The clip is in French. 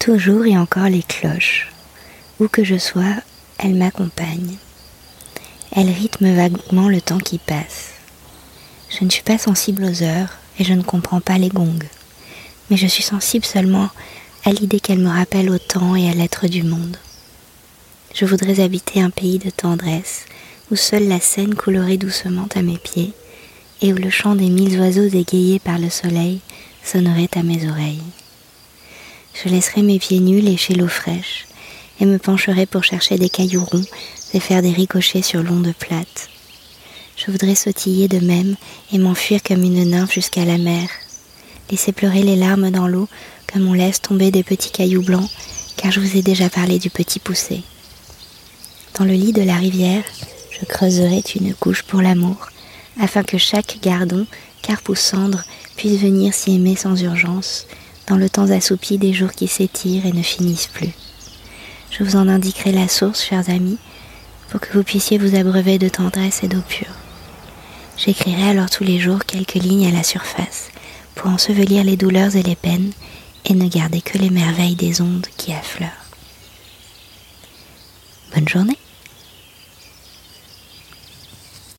Toujours et encore les cloches. Où que je sois, elles m'accompagnent. Elles rythment vaguement le temps qui passe. Je ne suis pas sensible aux heures et je ne comprends pas les gongs. Mais je suis sensible seulement à l'idée qu'elles me rappellent au temps et à l'être du monde. Je voudrais habiter un pays de tendresse, où seule la Seine coulerait doucement à mes pieds, et où le chant des mille oiseaux égayés par le soleil sonnerait à mes oreilles. Je laisserai mes pieds nus lécher l'eau fraîche, et me pencherai pour chercher des cailloux ronds et faire des ricochets sur l'onde plate. Je voudrais sautiller de même et m'enfuir comme une nymphe jusqu'à la mer, laisser pleurer les larmes dans l'eau comme on laisse tomber des petits cailloux blancs, car je vous ai déjà parlé du petit poussé. Dans le lit de la rivière, je creuserai une couche pour l'amour, afin que chaque gardon, carpe ou cendre, puisse venir s'y aimer sans urgence, dans le temps assoupi des jours qui s'étirent et ne finissent plus. Je vous en indiquerai la source, chers amis, pour que vous puissiez vous abreuver de tendresse et d'eau pure. J'écrirai alors tous les jours quelques lignes à la surface, pour ensevelir les douleurs et les peines, et ne garder que les merveilles des ondes qui affleurent. Bonne journée